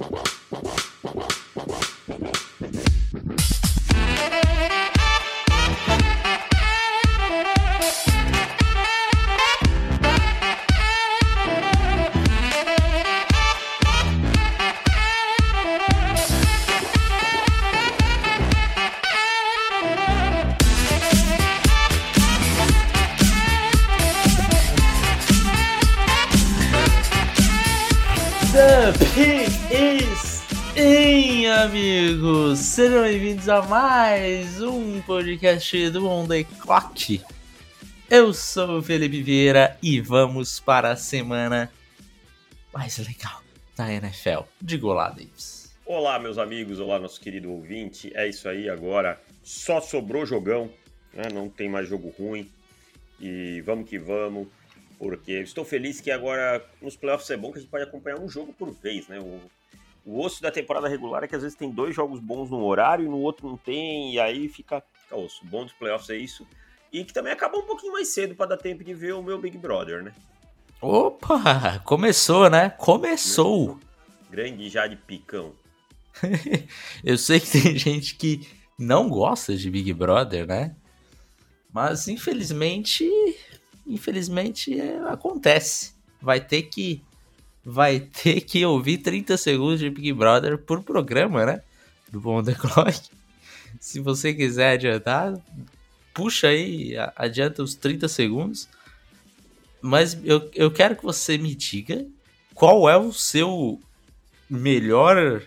The Sejam bem-vindos a mais um podcast do On The Clock. Eu sou o Felipe Vieira e vamos para a semana mais legal da NFL. Diga lá, Davis. Olá, meus amigos, olá, nosso querido ouvinte. É isso aí, agora só sobrou jogão, né? não tem mais jogo ruim. E vamos que vamos porque estou feliz que agora nos playoffs é bom que a gente pode acompanhar um jogo por vez, né? O, o osso da temporada regular é que às vezes tem dois jogos bons num horário e no outro não tem, e aí fica, fica osso. O bom dos playoffs é isso. E que também acaba um pouquinho mais cedo para dar tempo de ver o meu Big Brother, né? Opa! Começou, né? Começou! Grande já de picão. Eu sei que tem gente que não gosta de Big Brother, né? Mas infelizmente infelizmente é, acontece. Vai ter que vai ter que ouvir 30 segundos de Big Brother por programa, né? Do Bom The Clock. Se você quiser adiantar, puxa aí, adianta os 30 segundos. Mas eu, eu quero que você me diga qual é o seu melhor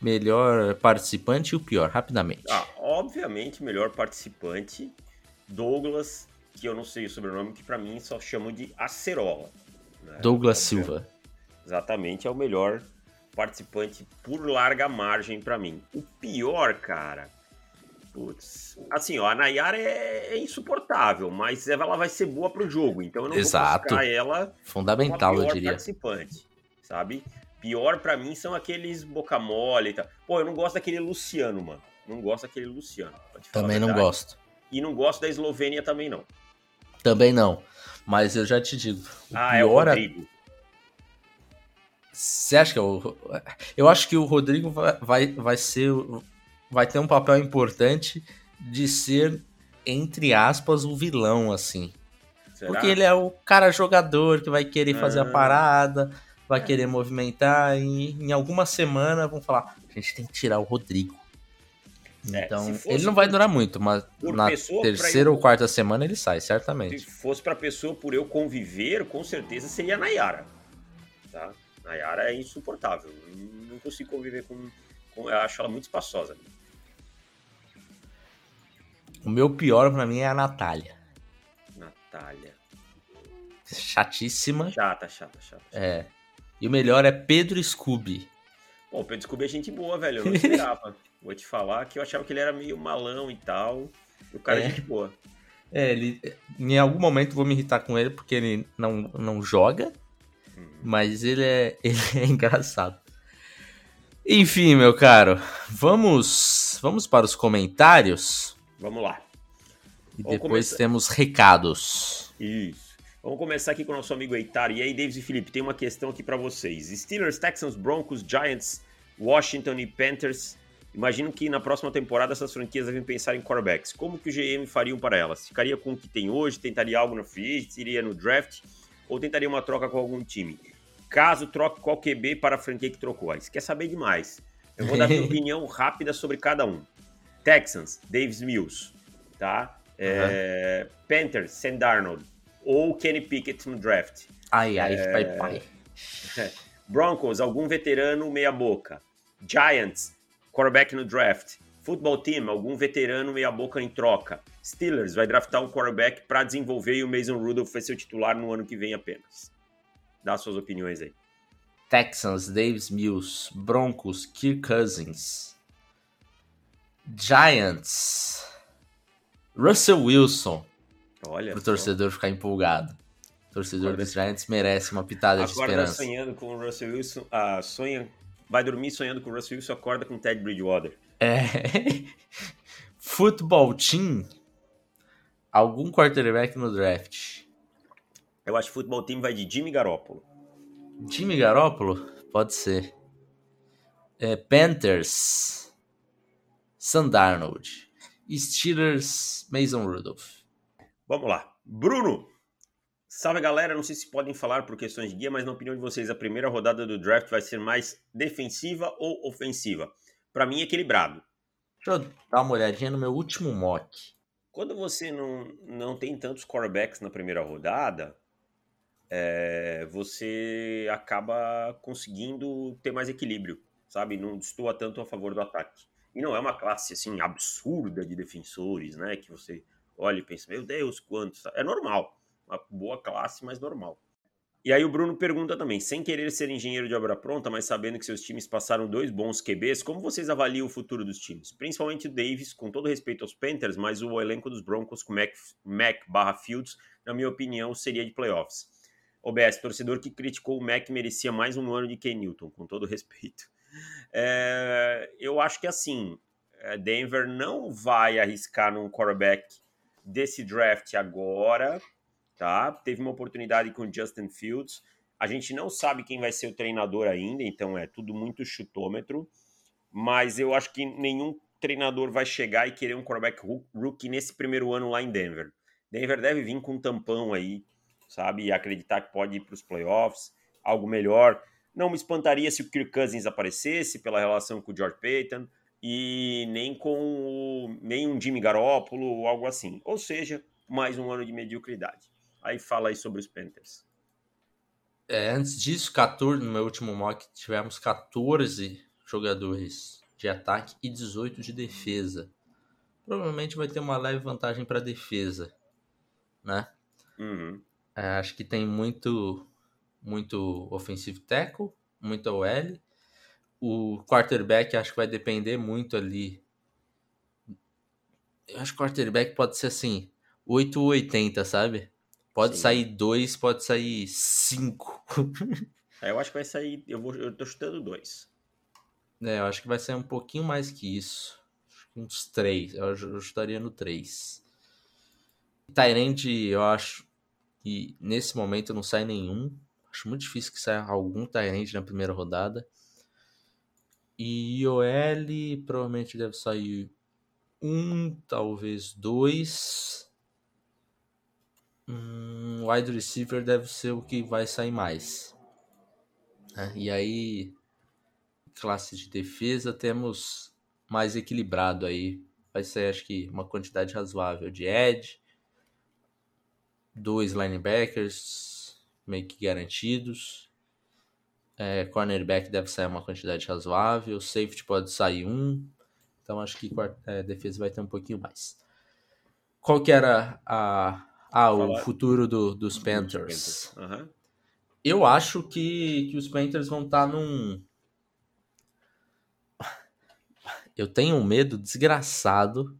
melhor participante e o pior, rapidamente. Ah, obviamente, melhor participante, Douglas que eu não sei o sobrenome, que para mim só chamo de Acerola. Né? Douglas Silva. Exatamente, é o melhor participante por larga margem para mim. O pior, cara. Putz, assim, ó, a Nayara é, é, insuportável, mas ela vai ser boa pro jogo, então eu não Exato. vou buscar ela fundamental, eu diria. participante, sabe? Pior para mim são aqueles boca mole e tal. Pô, eu não gosto daquele Luciano, mano. Não gosto daquele Luciano. Também não gosto. E não gosto da Eslovênia também não. Também não. Mas eu já te digo. ah, é o Rodrigo. Você acha que é o. Eu acho que o Rodrigo vai, vai ser. Vai ter um papel importante de ser, entre aspas, o vilão, assim. Será? Porque ele é o cara jogador que vai querer fazer ah. a parada, vai é. querer movimentar, e em alguma semana vão falar: a gente tem que tirar o Rodrigo. É, então, ele não vai durar muito, mas na terceira eu... ou quarta semana ele sai, certamente. Se fosse pra pessoa por eu conviver, com certeza seria a Nayara. Tá? Nayara é insuportável. Não consigo conviver com, com. Eu acho ela muito espaçosa. O meu pior pra mim é a Natália. Natália. Chatíssima. Chata, chata, chata. É. E o melhor é Pedro Scooby. Bom, o Pedro Scooby é gente boa, velho. Eu não esperava. Vou te falar que eu achava que ele era meio malão e tal. E o cara é, é gente boa. É, ele. Em algum momento vou me irritar com ele porque ele não, não joga. Mas ele é, ele é engraçado. Enfim, meu caro, vamos vamos para os comentários. Vamos lá. E vamos depois começar. temos recados. Isso. Vamos começar aqui com o nosso amigo Eitar. E aí, Davis e Felipe, tem uma questão aqui para vocês. Steelers, Texans, Broncos, Giants, Washington e Panthers Imagino que na próxima temporada essas franquias devem pensar em quarterbacks. Como que o GM fariam para elas? Ficaria com o que tem hoje? Tentaria algo no free agent? Iria no draft? Ou tentaria uma troca com algum time? Caso troque qual QB para a franquia que trocou? Aí, você quer saber demais. Eu vou dar minha opinião rápida sobre cada um. Texans, Davis Mills, tá? É, uhum. Panthers, Sam Darnold. Ou Kenny Pickett no draft. Ai, ai, é, pai, pai. Broncos, algum veterano meia boca. Giants, quarterback no draft. Football team, algum veterano meia boca em troca. Steelers vai draftar um quarterback para desenvolver e o Mason Rudolph vai ser o titular no ano que vem apenas. Dá suas opiniões aí. Texans, Davis Mills, Broncos, Kirk Cousins. Giants, Russell Wilson. Olha. Pro torcedor ficar empolgado. O torcedor dos Giants merece uma pitada de esperança. Agora sonhando com o Russell Wilson, ah, sonha vai dormir sonhando com o Russell Wilson, acorda com o Ted Bridgewater. É. Futebol team, algum quarterback no draft. Eu acho que o futebol team vai de Jimmy Garoppolo. Jimmy Garoppolo? Pode ser. É, Panthers, Sandarnold. Steelers, Mason Rudolph. Vamos lá. Bruno, Salve galera, não sei se podem falar por questões de guia, mas na opinião de vocês, a primeira rodada do draft vai ser mais defensiva ou ofensiva? Para mim, equilibrado. Deixa eu dar uma olhadinha no meu último mock. Quando você não, não tem tantos quarterbacks na primeira rodada, é, você acaba conseguindo ter mais equilíbrio, sabe? Não destoa tanto a favor do ataque. E não é uma classe assim absurda de defensores, né? Que você olha e pensa, meu Deus, quantos. É normal uma boa classe, mas normal. E aí o Bruno pergunta também, sem querer ser engenheiro de obra pronta, mas sabendo que seus times passaram dois bons QBs, como vocês avaliam o futuro dos times? Principalmente o Davis, com todo respeito aos Panthers, mas o elenco dos Broncos com Mac, Mac barra Fields, na minha opinião, seria de playoffs. OBS, torcedor que criticou o Mac merecia mais um ano de Ken Newton, com todo respeito. É, eu acho que assim, é, Denver não vai arriscar num quarterback desse draft agora, tá? Teve uma oportunidade com o Justin Fields. A gente não sabe quem vai ser o treinador ainda, então é tudo muito chutômetro. Mas eu acho que nenhum treinador vai chegar e querer um quarterback rookie nesse primeiro ano lá em Denver. Denver deve vir com um tampão aí, sabe? E acreditar que pode ir para os playoffs, algo melhor. Não me espantaria se o Kirk Cousins aparecesse pela relação com o George Payton e nem com o, nem um Jimmy Garoppolo ou algo assim. Ou seja, mais um ano de mediocridade. Aí fala aí sobre os Panthers. É, antes disso, 14, no meu último mock, tivemos 14 jogadores de ataque e 18 de defesa. Provavelmente vai ter uma leve vantagem para defesa, né? Uhum. É, acho que tem muito, muito ofensivo tackle, muito OL. O quarterback acho que vai depender muito ali. Eu acho que o quarterback pode ser assim, 8 ou 80, sabe? Pode Sim. sair dois, pode sair cinco. é, eu acho que vai sair. Eu, vou, eu tô chutando dois. É, eu acho que vai sair um pouquinho mais que isso. Uns três. Eu, eu chutaria no três. Tyrande, eu acho que nesse momento não sai nenhum. Acho muito difícil que saia algum Tyrande na primeira rodada. E IOL provavelmente deve sair um, talvez dois. Hum, wide receiver deve ser o que vai sair mais. É, e aí, classe de defesa, temos mais equilibrado aí. Vai ser, acho que, uma quantidade razoável de edge, dois linebackers meio que garantidos. É, cornerback deve sair uma quantidade razoável. Safety pode sair um. Então acho que é, defesa vai ter um pouquinho mais. Qual que era a, ah, o futuro do, dos Panthers. Uhum. Eu acho que, que os Panthers vão estar tá num. Eu tenho um medo desgraçado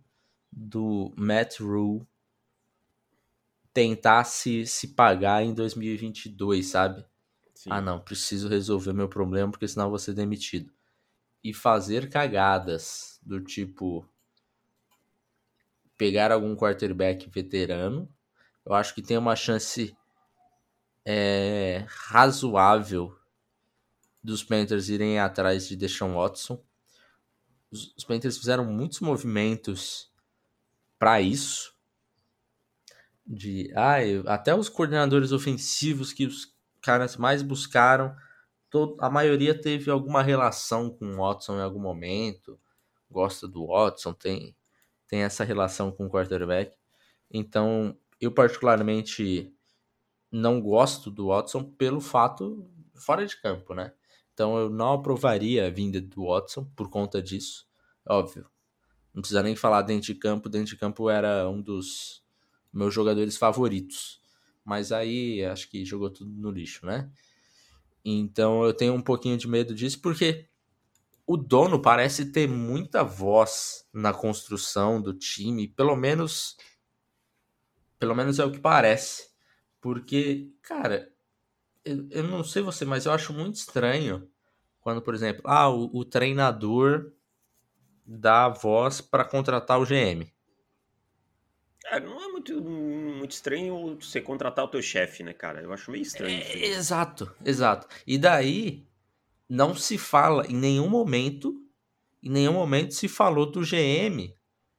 do Matt Rule tentar se, se pagar em 2022, sabe? Sim. Ah, não, preciso resolver meu problema porque senão eu vou ser demitido. E fazer cagadas do tipo pegar algum quarterback veterano eu acho que tem uma chance é, razoável dos Panthers irem atrás de Deshaun Watson. Os, os Panthers fizeram muitos movimentos para isso. De, ah, até os coordenadores ofensivos que os caras mais buscaram, todo, a maioria teve alguma relação com o Watson em algum momento. Gosta do Watson, tem, tem essa relação com o quarterback. Então, eu, particularmente, não gosto do Watson pelo fato fora de campo, né? Então eu não aprovaria a vinda do Watson por conta disso. Óbvio. Não precisa nem falar dentro de campo. Dentro de campo era um dos meus jogadores favoritos. Mas aí acho que jogou tudo no lixo, né? Então eu tenho um pouquinho de medo disso porque o dono parece ter muita voz na construção do time, pelo menos pelo menos é o que parece. Porque, cara, eu, eu não sei você, mas eu acho muito estranho quando, por exemplo, ah, o, o treinador dá voz para contratar o GM. É, não é muito, muito estranho você contratar o teu chefe, né, cara? Eu acho meio estranho. É, exato, exato. E daí, não se fala em nenhum momento, em nenhum momento se falou do GM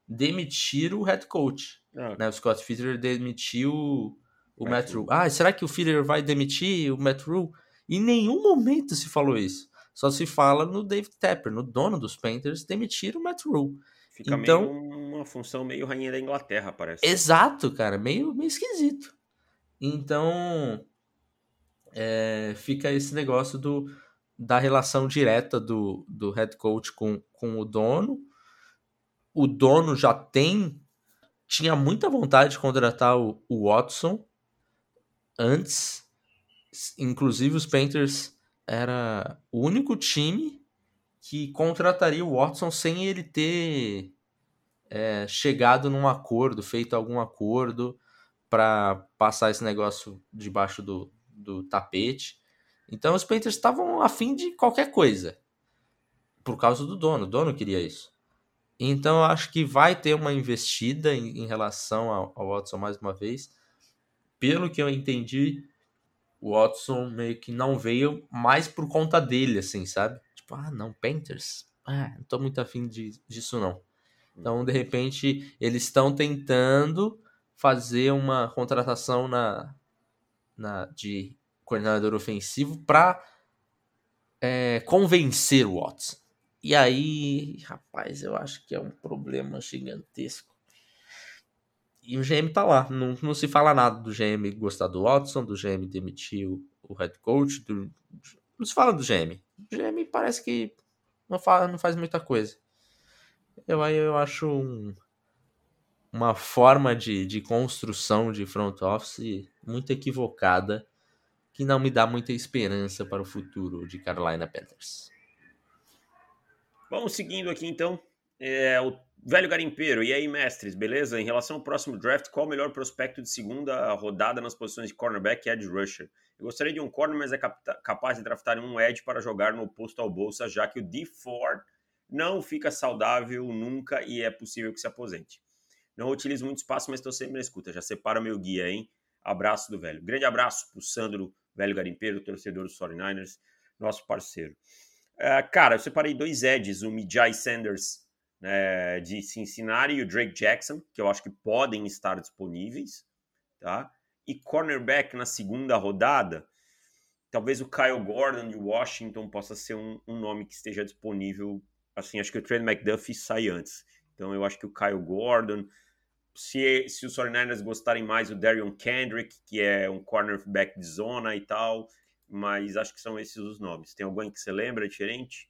demitir o head coach. Ah. Né? O Scott Fitter demitiu o Matt, Matt Rule. Ah, será que o Fitter vai demitir o Matt Rule? Em nenhum momento se falou isso. Só se fala no David Tepper, no dono dos Panthers, demitir o Matt Rule. Fica então, meio uma função meio rainha da Inglaterra, parece. Exato, cara. Meio, meio esquisito. Então, é, fica esse negócio do, da relação direta do, do head coach com, com o dono. O dono já tem. Tinha muita vontade de contratar o, o Watson antes. Inclusive, os Panthers era o único time que contrataria o Watson sem ele ter é, chegado num acordo, feito algum acordo para passar esse negócio debaixo do, do tapete. Então os Panthers estavam afim de qualquer coisa. Por causa do dono. O dono queria isso. Então eu acho que vai ter uma investida em, em relação ao, ao, Watson mais uma vez. Pelo que eu entendi, o Watson meio que não veio mais por conta dele, assim, sabe? Tipo, ah, não, Panthers? Ah, não tô muito afim de, disso não. Então, de repente, eles estão tentando fazer uma contratação na, na de coordenador ofensivo para é, convencer o Watson. E aí, rapaz, eu acho que é um problema gigantesco. E o GM tá lá, não, não se fala nada do GM gostar do Watson, do GM demitir o, o head coach, do, não se fala do GM. O GM parece que não, fala, não faz muita coisa. Eu eu acho um, uma forma de, de construção de front office muito equivocada que não me dá muita esperança para o futuro de Carolina Panthers. Vamos seguindo aqui então. É, o velho garimpeiro, e aí, mestres, beleza? Em relação ao próximo draft, qual o melhor prospecto de segunda rodada nas posições de cornerback e edge rusher? Eu gostaria de um corner, mas é capaz de draftar um edge para jogar no oposto ao Bolsa, já que o D Ford não fica saudável nunca e é possível que se aposente. Não utilizo muito espaço, mas estou sempre na escuta. Já separa meu guia, hein? Abraço do velho. Grande abraço pro Sandro, velho garimpeiro, torcedor dos 49ers, nosso parceiro. Uh, cara, eu separei dois edges, o Mijai Sanders né, de Cincinnati e o Drake Jackson, que eu acho que podem estar disponíveis, tá? E cornerback na segunda rodada, talvez o Kyle Gordon de Washington possa ser um, um nome que esteja disponível. Assim, acho que o Trent McDuffie sai antes. Então eu acho que o Kyle Gordon, se, se os 49ers gostarem mais, o Darion Kendrick, que é um cornerback de zona e tal, mas acho que são esses os nomes. Tem alguém que você lembra diferente?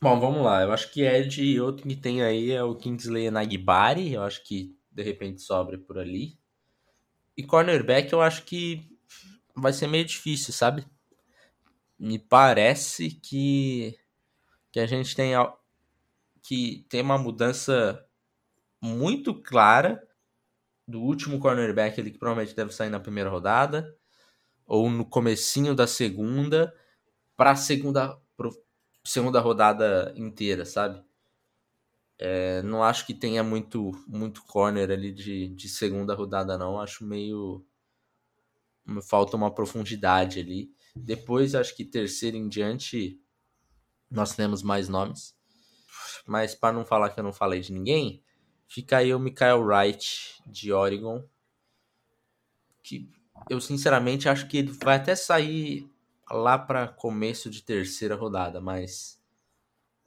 Bom, vamos lá. Eu acho que Ed e outro que tem aí é o Kingsley Nagbari. Eu acho que de repente sobra por ali. E cornerback eu acho que vai ser meio difícil, sabe? Me parece que, que a gente tem que tem uma mudança muito clara do último cornerback ele que provavelmente deve sair na primeira rodada ou no comecinho da segunda para segunda segunda rodada inteira, sabe? É, não acho que tenha muito muito corner ali de, de segunda rodada não, acho meio falta uma profundidade ali. Depois acho que terceiro em diante nós temos mais nomes. Mas para não falar que eu não falei de ninguém, fica aí o Mikael Wright de Oregon, que eu sinceramente acho que ele vai até sair lá para começo de terceira rodada, mas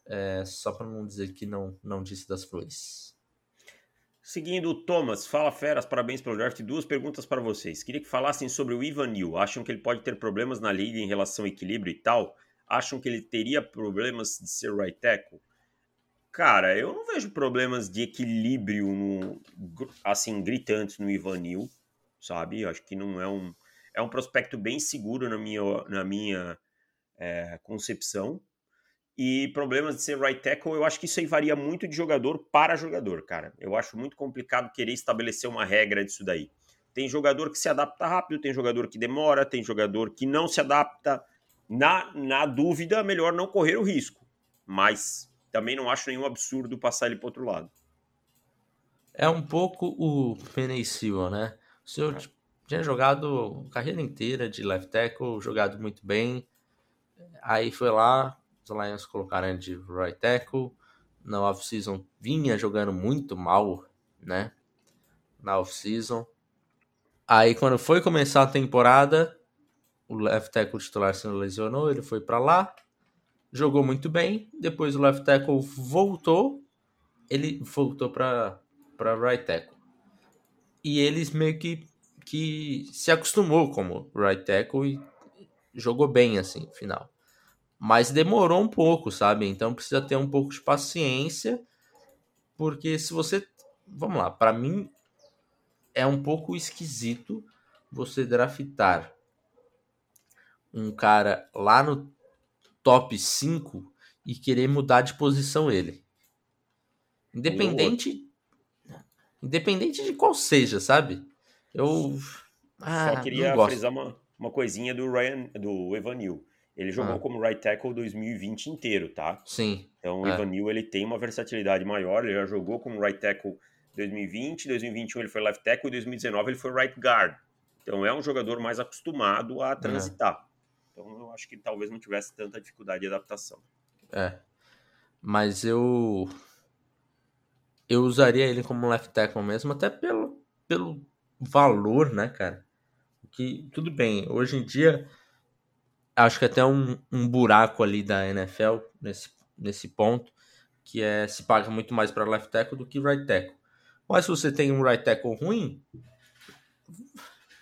é, só para não dizer que não, não disse das flores. Seguindo o Thomas, fala feras, parabéns pelo draft. Duas perguntas para vocês. Queria que falassem sobre o Ivan Neal. Acham que ele pode ter problemas na liga em relação ao equilíbrio e tal? Acham que ele teria problemas de ser right tackle? Cara, eu não vejo problemas de equilíbrio no, assim gritantes no Ivan Neal sabe? Eu acho que não é um é um prospecto bem seguro na minha na minha é, concepção. E problemas de ser right tackle, eu acho que isso aí varia muito de jogador para jogador, cara. Eu acho muito complicado querer estabelecer uma regra disso daí. Tem jogador que se adapta rápido, tem jogador que demora, tem jogador que não se adapta. Na, na dúvida, melhor não correr o risco. Mas também não acho nenhum absurdo passar ele para outro lado. É um pouco o Silva, né? O senhor tinha jogado a carreira inteira de left tackle, jogado muito bem. Aí foi lá, os Lions colocaram ele de right tackle. Na off-season vinha jogando muito mal, né? Na off-season. Aí quando foi começar a temporada, o left tackle titular se lesionou, ele foi para lá, jogou muito bem. Depois o left tackle voltou, ele voltou para right tackle. E eles meio que que se acostumou como right tackle e jogou bem assim, final. Mas demorou um pouco, sabe? Então precisa ter um pouco de paciência, porque se você, vamos lá, para mim é um pouco esquisito você draftar um cara lá no top 5 e querer mudar de posição ele. Independente independente de qual seja, sabe? Eu ah, só queria frisar uma, uma coisinha do Ryan do Evan Neal. Ele jogou ah. como right tackle 2020 inteiro, tá? Sim. Então o é. Evan Neal ele tem uma versatilidade maior, ele já jogou como right tackle 2020, 2021 ele foi left tackle e 2019 ele foi right guard. Então é um jogador mais acostumado a transitar. É. Então eu acho que talvez não tivesse tanta dificuldade de adaptação. É. Mas eu eu usaria ele como left tackle mesmo, até pelo, pelo valor, né, cara? Que tudo bem, hoje em dia acho que até um, um buraco ali da NFL nesse, nesse ponto, que é se paga muito mais para left tackle do que right tackle. Mas se você tem um right tackle ruim,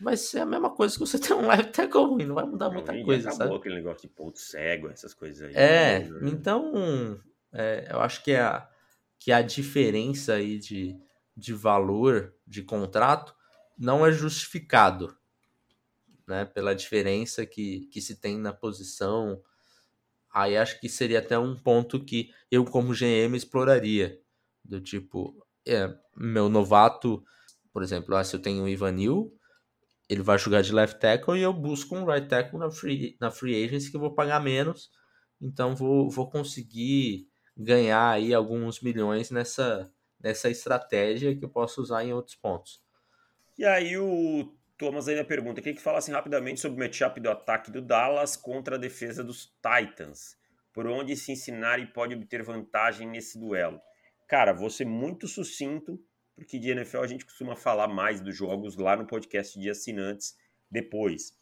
vai ser a mesma coisa que você tem um left tackle ruim, não vai mudar muita não, coisa, acabou sabe? aquele negócio de ponto cego, essas coisas aí. É, né? então é, eu acho que é a, que a diferença aí de, de valor de contrato não é justificado, né? Pela diferença que, que se tem na posição. Aí acho que seria até um ponto que eu, como GM, exploraria. Do tipo, é, meu novato, por exemplo, ah, se eu tenho o Ivanil, ele vai jogar de left tackle e eu busco um right tackle na free, na free agency que eu vou pagar menos, então vou, vou conseguir ganhar aí alguns milhões nessa, nessa estratégia que eu posso usar em outros pontos. E aí o Thomas ainda pergunta, queria que falassem rapidamente sobre o matchup do ataque do Dallas contra a defesa dos Titans. Por onde Cincinnati pode obter vantagem nesse duelo? Cara, vou ser muito sucinto, porque de NFL a gente costuma falar mais dos jogos lá no podcast de assinantes depois.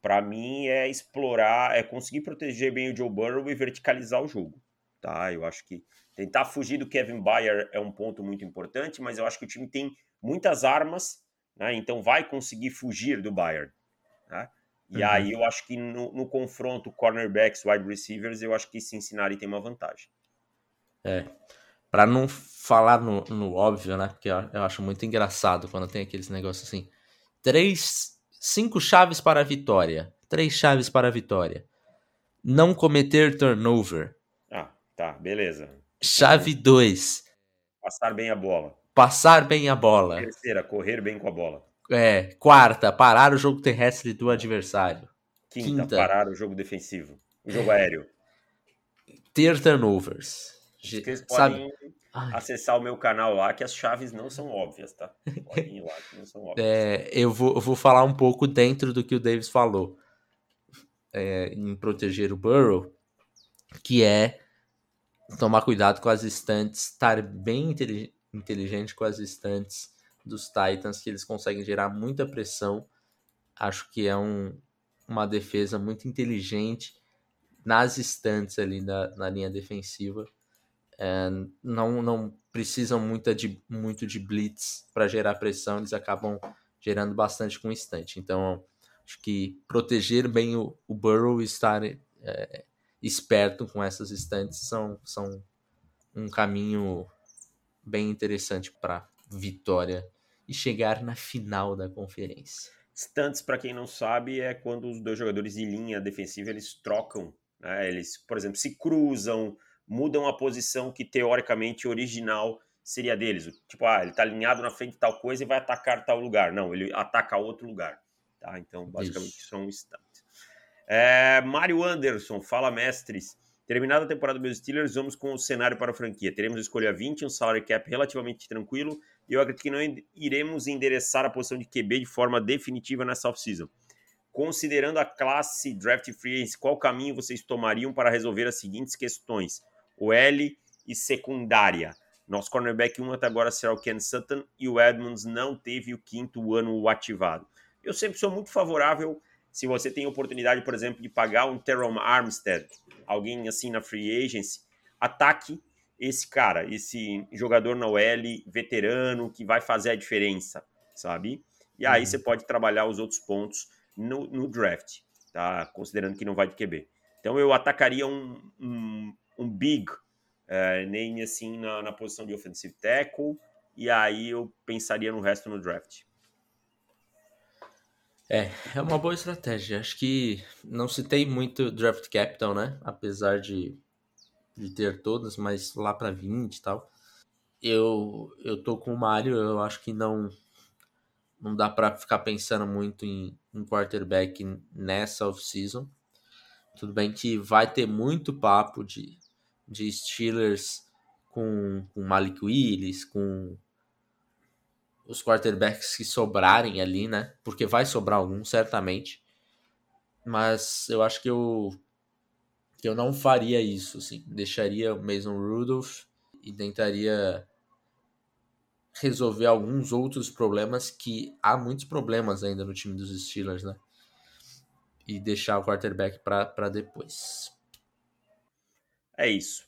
Para mim é explorar, é conseguir proteger bem o Joe Burrow e verticalizar o jogo. Tá? Eu acho que tentar fugir do Kevin Byard é um ponto muito importante, mas eu acho que o time tem muitas armas, né? então vai conseguir fugir do Byard. Né? E uhum. aí eu acho que no, no confronto cornerbacks, wide receivers, eu acho que Cincinnati tem uma vantagem. É, para não falar no, no, óbvio, né? Porque eu, eu, acho muito engraçado quando tem aqueles negócios assim. Três, cinco chaves para a vitória. Três chaves para a vitória. Não cometer turnover. Ah, tá, beleza. Chave 2. Passar bem a bola. Passar bem a bola. Terceira, correr bem com a bola. É, quarta, parar o jogo terrestre do adversário. Quinta, Quinta. parar o jogo defensivo. O jogo aéreo. Ter turnovers. Vocês podem acessar o meu canal lá, que as chaves não são óbvias, tá? Podem ir lá, que não são óbvias. É, eu, vou, eu vou falar um pouco dentro do que o Davis falou é, em proteger o Burrow, que é tomar cuidado com as estantes, estar bem inteligente com as estantes dos Titans, que eles conseguem gerar muita pressão. Acho que é um, uma defesa muito inteligente nas estantes ali na, na linha defensiva é, não, não precisam muito de, muito de blitz para gerar pressão, eles acabam gerando bastante com o instante. Então, acho que proteger bem o, o Burrow e estar é, esperto com essas estantes são, são um caminho bem interessante para vitória e chegar na final da conferência. Stunts, para quem não sabe, é quando os dois jogadores de linha defensiva eles trocam, né? eles, por exemplo, se cruzam, mudam a posição que teoricamente original seria deles. Tipo, ah, ele está alinhado na frente de tal coisa e vai atacar tal lugar. Não, ele ataca outro lugar. Tá? Então, basicamente, isso. são instantes. É, Mário Anderson, fala mestres. Terminada a temporada dos Steelers, vamos com o cenário para a franquia. Teremos escolha 20, um salary cap relativamente tranquilo, e eu acredito que não iremos endereçar a posição de QB de forma definitiva nessa off-season. Considerando a classe draft free agency, qual caminho vocês tomariam para resolver as seguintes questões? O L e secundária. Nosso cornerback 1 até agora será o Ken Sutton e o Edmonds não teve o quinto ano ativado. Eu sempre sou muito favorável se você tem oportunidade, por exemplo, de pagar um Teron Armstead, alguém assim na free agency, ataque esse cara, esse jogador na OL, veterano, que vai fazer a diferença, sabe? E aí uhum. você pode trabalhar os outros pontos no, no, draft, tá? Considerando que não vai de QB. Então eu atacaria um, um, um big é, name assim na, na posição de offensive tackle, e aí eu pensaria no resto no draft. É, é uma boa estratégia. Acho que não se tem muito draft capital, né? Apesar de, de ter todas, mas lá para 20 e tal. Eu, eu tô com o Mário, eu acho que não não dá para ficar pensando muito em, em quarterback nessa off-season. Tudo bem que vai ter muito papo de, de Steelers com, com Malik Willis, com os quarterbacks que sobrarem ali, né? Porque vai sobrar algum, certamente. Mas eu acho que eu, que eu não faria isso, assim. Deixaria o Mason Rudolph e tentaria resolver alguns outros problemas que há muitos problemas ainda no time dos Steelers, né? E deixar o quarterback para depois. É isso.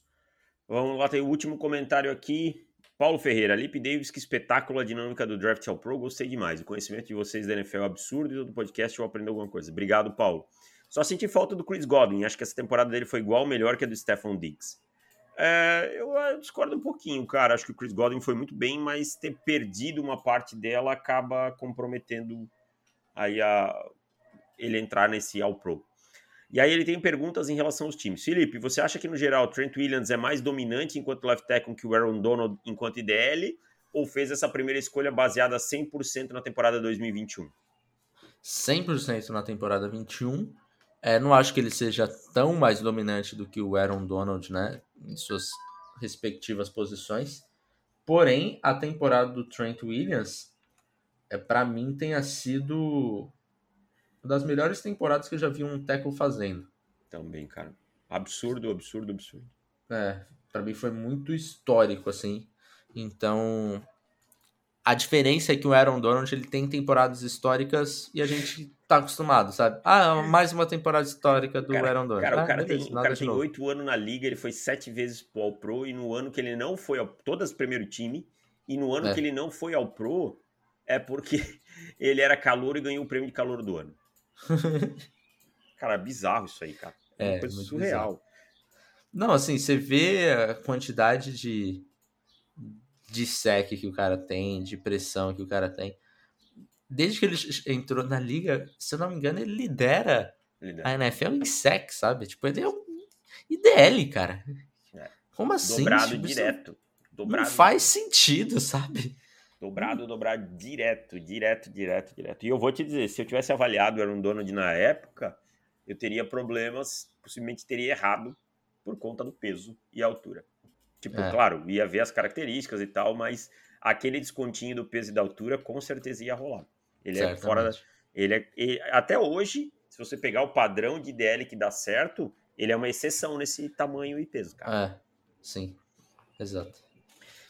Vamos lá, tem o último comentário aqui. Paulo Ferreira, Lip Davis, que espetáculo a dinâmica do Draft ao Pro, gostei demais. O conhecimento de vocês da NFL é absurdo e do podcast eu aprendi alguma coisa. Obrigado, Paulo. Só senti falta do Chris Godwin, acho que essa temporada dele foi igual, melhor que a do Stephon Diggs. É, eu, eu, discordo um pouquinho, cara. Acho que o Chris Godwin foi muito bem, mas ter perdido uma parte dela acaba comprometendo aí a, ele entrar nesse All Pro. E aí ele tem perguntas em relação aos times. Felipe, você acha que no geral o Trent Williams é mais dominante enquanto left tackle que o Aaron Donald enquanto IDL? Ou fez essa primeira escolha baseada 100% na temporada 2021? 100% na temporada 21. É, não acho que ele seja tão mais dominante do que o Aaron Donald, né? Em suas respectivas posições. Porém, a temporada do Trent Williams, é, para mim, tenha sido uma das melhores temporadas que eu já vi um tackle fazendo. Também, cara. Absurdo, absurdo, absurdo. É, para mim foi muito histórico, assim. Então, a diferença é que o Aaron Donald ele tem temporadas históricas e a gente tá acostumado, sabe? Ah, mais uma temporada histórica do cara, Aaron Donald. Cara, ah, o cara beleza, tem oito anos na liga, ele foi sete vezes pro All Pro e no ano que ele não foi ao todas primeiro time e no ano é. que ele não foi ao Pro é porque ele era calor e ganhou o prêmio de calor do ano. cara, é bizarro isso aí, cara. É, uma coisa surreal. Bizarro. Não, assim, você vê a quantidade de, de sec que o cara tem, de pressão que o cara tem. Desde que ele entrou na liga, se eu não me engano, ele lidera, lidera. a NFL em sec, sabe? Tipo, ele é um IDL, cara. É. Como assim? Dobrado tipo, direto. Dobrado. Não faz sentido, sabe? Dobrado, dobrado, direto, direto, direto, direto. E eu vou te dizer, se eu tivesse avaliado era um Donald na época, eu teria problemas, possivelmente teria errado por conta do peso e altura. Tipo, é. claro, ia ver as características e tal, mas aquele descontinho do peso e da altura com certeza ia rolar. Ele Certamente. é fora da, ele é ele, até hoje, se você pegar o padrão de DL que dá certo, ele é uma exceção nesse tamanho e peso, cara. É. Sim. Exato.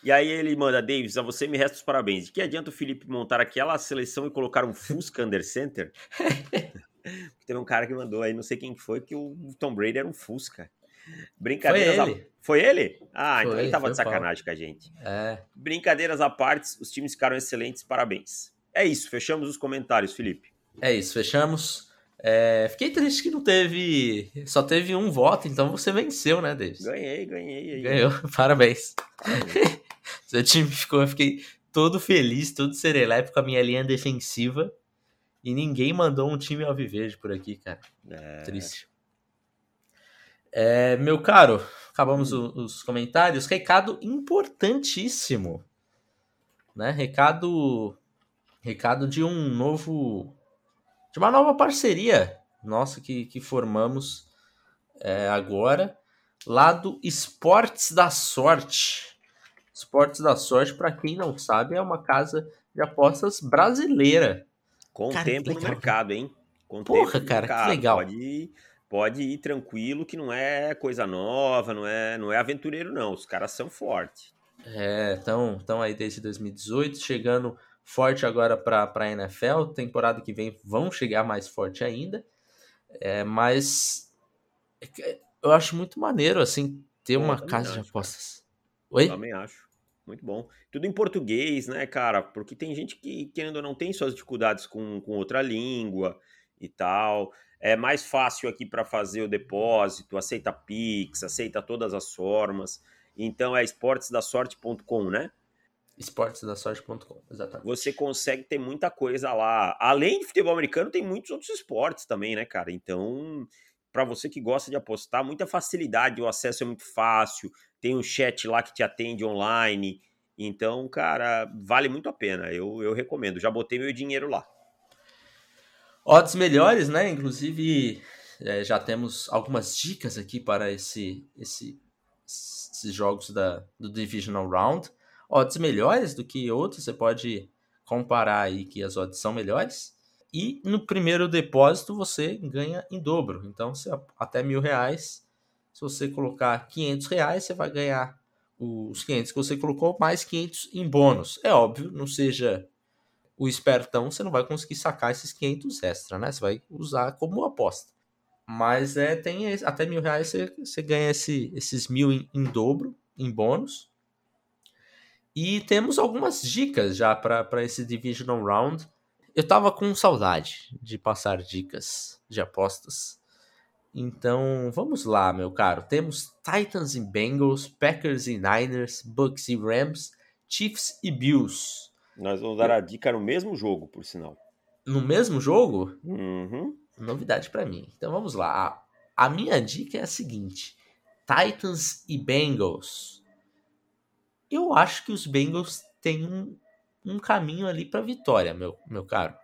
E aí ele manda, Davis, a você me resta os parabéns. De que adianta o Felipe montar aquela seleção e colocar um Fusca under center? Teve um cara que mandou aí, não sei quem foi, que o Tom Brady era um Fusca. Brincadeiras foi ele. A... Foi ele? Ah, foi, então ele tava de sacanagem com a gente. É. Brincadeiras à parte, os times ficaram excelentes, parabéns. É isso, fechamos os comentários, Felipe. É isso, fechamos. É, fiquei triste que não teve. Só teve um voto, então você venceu, né, Davis? Ganhei, ganhei. Ganhou, parabéns. parabéns. Seu time ficou, eu fiquei todo feliz, todo serelepe com a minha linha defensiva. E ninguém mandou um time alviverde por aqui, cara. É... Triste. É, meu caro, acabamos hum. os comentários. Recado importantíssimo. Né? Recado. Recado de um novo. De uma nova parceria nossa que, que formamos é, agora. Lá do Esportes da Sorte. Esportes da Sorte, para quem não sabe, é uma casa de apostas brasileira. Com Cara, tempo no mercado, hein? Porra, cara, que legal. Pode ir, pode ir tranquilo, que não é coisa nova, não é, não é aventureiro, não. Os caras são fortes. É, estão aí desde 2018, chegando forte agora para a NFL. Temporada que vem vão chegar mais forte ainda. É, mas é eu acho muito maneiro, assim, ter eu uma casa acho, de apostas. Oi? Eu também acho. Muito bom. Tudo em português, né, cara? Porque tem gente que, querendo ou não, tem suas dificuldades com, com outra língua e tal. É mais fácil aqui para fazer o depósito, aceita Pix, aceita todas as formas. Então é esportesdasorte.com, né? Esportesdasorte.com, exatamente. Você consegue ter muita coisa lá. Além de futebol americano, tem muitos outros esportes também, né, cara? Então, para você que gosta de apostar, muita facilidade, o acesso é muito fácil, tem um chat lá que te atende online. Então, cara, vale muito a pena. Eu, eu recomendo. Já botei meu dinheiro lá. Odds melhores, né? Inclusive, é, já temos algumas dicas aqui para esse, esse, esses jogos da, do Divisional Round. Odds melhores do que outros, você pode comparar aí que as odds são melhores. E no primeiro depósito você ganha em dobro. Então, se, até mil reais, se você colocar 500 reais, você vai ganhar os 500 que você colocou, mais 500 em bônus. É óbvio, não seja o espertão, você não vai conseguir sacar esses 500 extra, né? Você vai usar como aposta. Mas é, tem até mil reais você, você ganha esse, esses mil em, em dobro, em bônus. E temos algumas dicas já para esse Divisional Round. Eu tava com saudade de passar dicas de apostas. Então, vamos lá, meu caro. Temos Titans e Bengals, Packers e Niners, Bucks e Rams, Chiefs e Bills. Nós vamos dar a dica no mesmo jogo, por sinal. No mesmo jogo? Uhum. Novidade para mim. Então vamos lá. A, a minha dica é a seguinte: Titans e Bengals. Eu acho que os Bengals têm um, um caminho ali para vitória, meu, meu caro.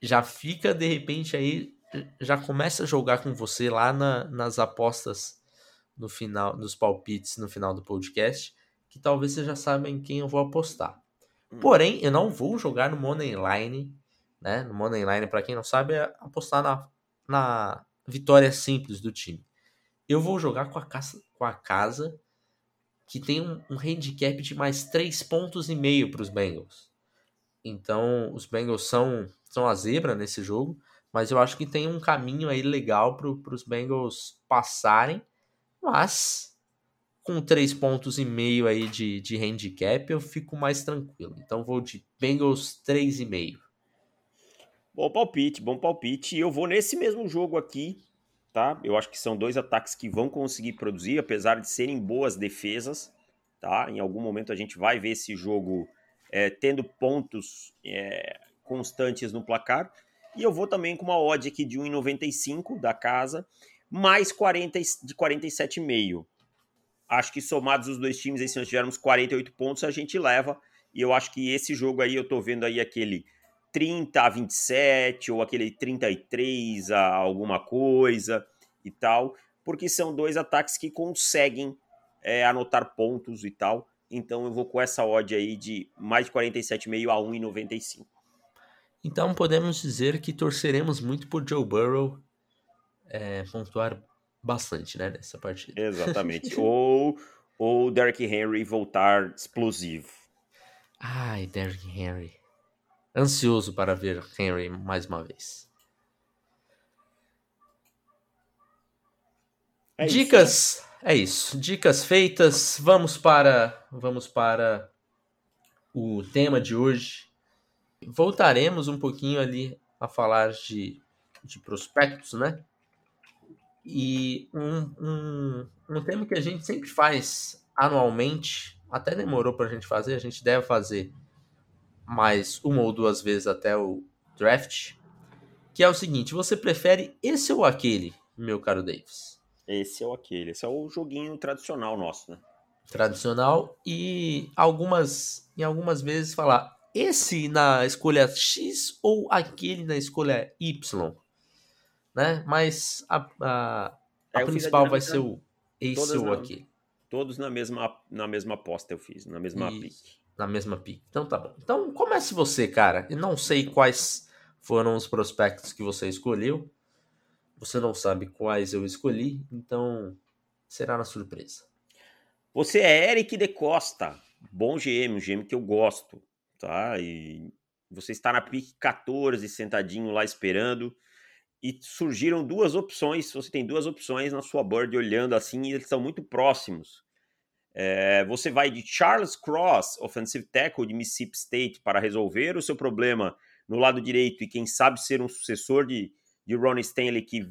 Já fica de repente aí, já começa a jogar com você lá na, nas apostas no final, nos palpites no final do podcast, que talvez vocês já sabem quem eu vou apostar. Hum. Porém, eu não vou jogar no Money Line, né? No Money Line, para quem não sabe, é apostar na, na vitória simples do time. Eu vou jogar com a casa, com a casa que tem um, um handicap de mais 3 pontos e meio para os Bengals. Então, os Bengals são, são a zebra nesse jogo, mas eu acho que tem um caminho aí legal para os Bengals passarem, mas com três pontos e meio aí de, de handicap, eu fico mais tranquilo. Então vou de Bengals 3,5. Bom palpite, bom palpite. Eu vou nesse mesmo jogo aqui, tá? Eu acho que são dois ataques que vão conseguir produzir, apesar de serem boas defesas, tá? Em algum momento a gente vai ver esse jogo é, tendo pontos é, constantes no placar. E eu vou também com uma odd aqui de 1,95 da casa, mais 40 de 47,5 acho que somados os dois times, aí, se nós tivermos 48 pontos, a gente leva. E eu acho que esse jogo aí, eu tô vendo aí aquele 30 a 27, ou aquele 33 a alguma coisa e tal, porque são dois ataques que conseguem é, anotar pontos e tal. Então eu vou com essa odd aí de mais de 47,5 a 1,95. Então podemos dizer que torceremos muito por Joe Burrow é, pontuar bastante, né, nessa partida. Exatamente. ou ou Derrick Henry voltar explosivo. Ai, Derrick Henry. Ansioso para ver Henry mais uma vez. É Dicas, isso, né? é isso. Dicas feitas. Vamos para vamos para o tema de hoje. Voltaremos um pouquinho ali a falar de, de prospectos, né? E um, um, um tema que a gente sempre faz anualmente, até demorou para a gente fazer, a gente deve fazer mais uma ou duas vezes até o draft, que é o seguinte: você prefere esse ou aquele, meu caro Davis? Esse ou aquele, esse é o joguinho tradicional nosso, né? Tradicional e algumas, em algumas vezes falar esse na escolha X ou aquele na escolha Y né? Mas a, a, a é, principal vai ser o Ace ou aqui. Todos na mesma, na mesma aposta eu fiz, na mesma pick. Na mesma pick. Então tá bom. Então comece você, cara. Eu não sei quais foram os prospectos que você escolheu. Você não sabe quais eu escolhi, então será na surpresa. Você é Eric de Costa, bom GM, um GM que eu gosto, tá? E você está na pick 14, sentadinho lá esperando, e surgiram duas opções. Você tem duas opções na sua board olhando assim, e eles estão muito próximos. É, você vai de Charles Cross, offensive tackle de Mississippi State, para resolver o seu problema no lado direito e quem sabe ser um sucessor de, de Ronnie Stanley que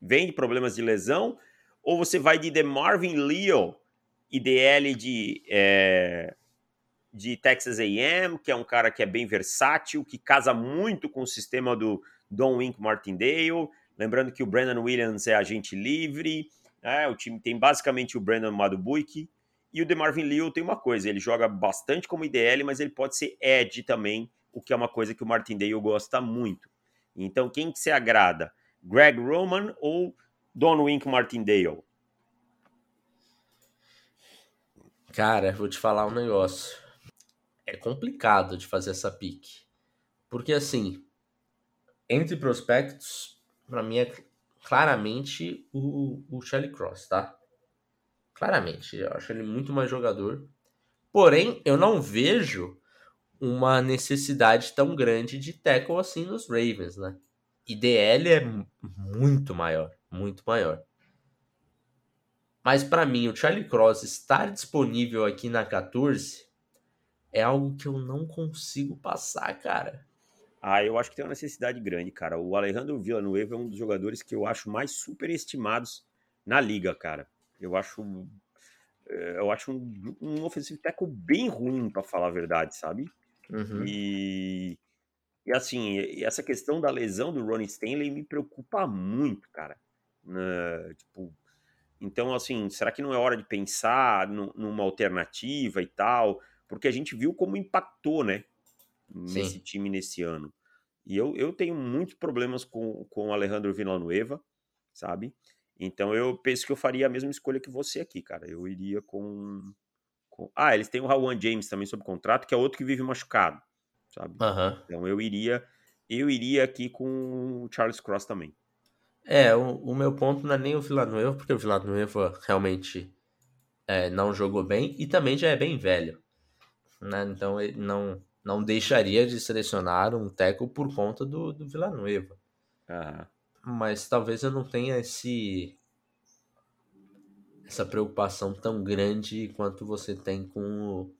vem de problemas de lesão, ou você vai de Marvin Leo, IDL de, é, de Texas A&M, que é um cara que é bem versátil, que casa muito com o sistema do Don Wink Martindale, lembrando que o Brandon Williams é agente livre, né? o time tem basicamente o Brandon Madubuike, e o DeMarvin Leo tem uma coisa, ele joga bastante como IDL, mas ele pode ser edge também, o que é uma coisa que o Martindale gosta muito. Então, quem que se agrada? Greg Roman ou Don Wink Martindale? Cara, vou te falar um negócio. É complicado de fazer essa pique. Porque assim, entre prospectos, para mim é claramente o, o Charlie Cross, tá? Claramente, eu acho ele muito mais jogador. Porém, eu não vejo uma necessidade tão grande de tackle assim nos Ravens, né? IDL é muito maior, muito maior. Mas para mim, o Charlie Cross estar disponível aqui na 14 é algo que eu não consigo passar, cara. Ah, eu acho que tem uma necessidade grande, cara. O Alejandro Villanueva é um dos jogadores que eu acho mais superestimados na liga, cara. Eu acho eh, eu acho um, um offensive tackle bem ruim, para falar a verdade, sabe? Uhum. E, e assim, essa questão da lesão do Ronnie Stanley me preocupa muito, cara. Uh, tipo, então, assim, será que não é hora de pensar numa alternativa e tal? Porque a gente viu como impactou, né? nesse Sim. time nesse ano. E eu, eu tenho muitos problemas com, com o Alejandro Villanueva, sabe? Então eu penso que eu faria a mesma escolha que você aqui, cara. Eu iria com. com... Ah, eles têm o Rawan James também sob contrato, que é outro que vive machucado, sabe? Uhum. Então eu iria. Eu iria aqui com o Charles Cross também. É, o, o meu ponto não é nem o Villanueva, porque o Villanueva realmente é, não jogou bem e também já é bem velho. Né? Então ele não, não deixaria de selecionar um teco por conta do, do Villanueva. Uhum. Mas talvez eu não tenha esse essa preocupação tão grande quanto você tem com, o,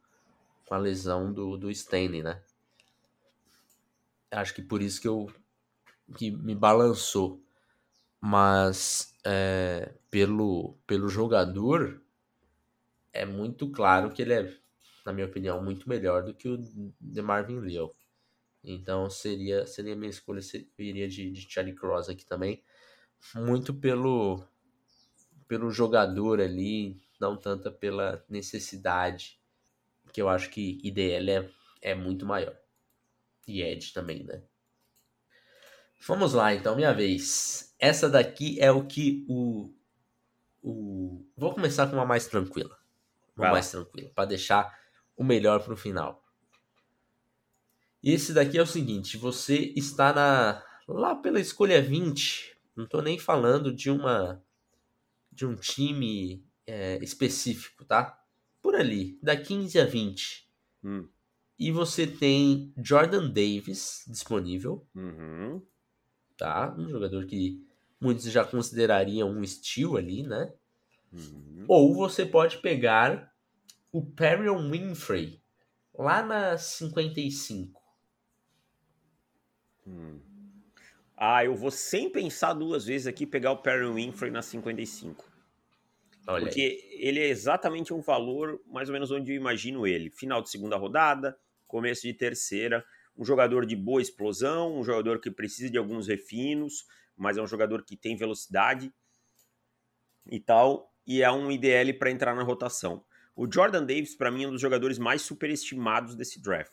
com a lesão do, do Stanley, né? Acho que por isso que eu que me balançou. Mas é, pelo, pelo jogador é muito claro que ele é na minha opinião, muito melhor do que o de Marvin Leo. Então seria seria minha escolha, eu iria de, de Charlie Cross aqui também, muito pelo pelo jogador ali, não tanto pela necessidade, que eu acho que IDL é, é muito maior. E Edge também, né? Vamos lá, então, minha vez. Essa daqui é o que o. o... Vou começar com uma mais tranquila. Uma mais tranquila, para deixar o melhor para o final. E esse daqui é o seguinte: você está na lá pela escolha 20. Não estou nem falando de uma de um time é, específico, tá? Por ali, da 15 a 20. Hum. E você tem Jordan Davis disponível. Uhum. Tá? Um jogador que muitos já considerariam um estilo ali, né? Uhum. Ou você pode pegar o Perrion Winfrey, lá na 55. Hum. Ah, eu vou sem pensar duas vezes aqui pegar o Perry Winfrey na 55. Olha porque aí. ele é exatamente um valor mais ou menos onde eu imagino ele. Final de segunda rodada, começo de terceira. Um jogador de boa explosão, um jogador que precisa de alguns refinos, mas é um jogador que tem velocidade e tal. E é um IDL para entrar na rotação. O Jordan Davis, para mim, é um dos jogadores mais superestimados desse draft,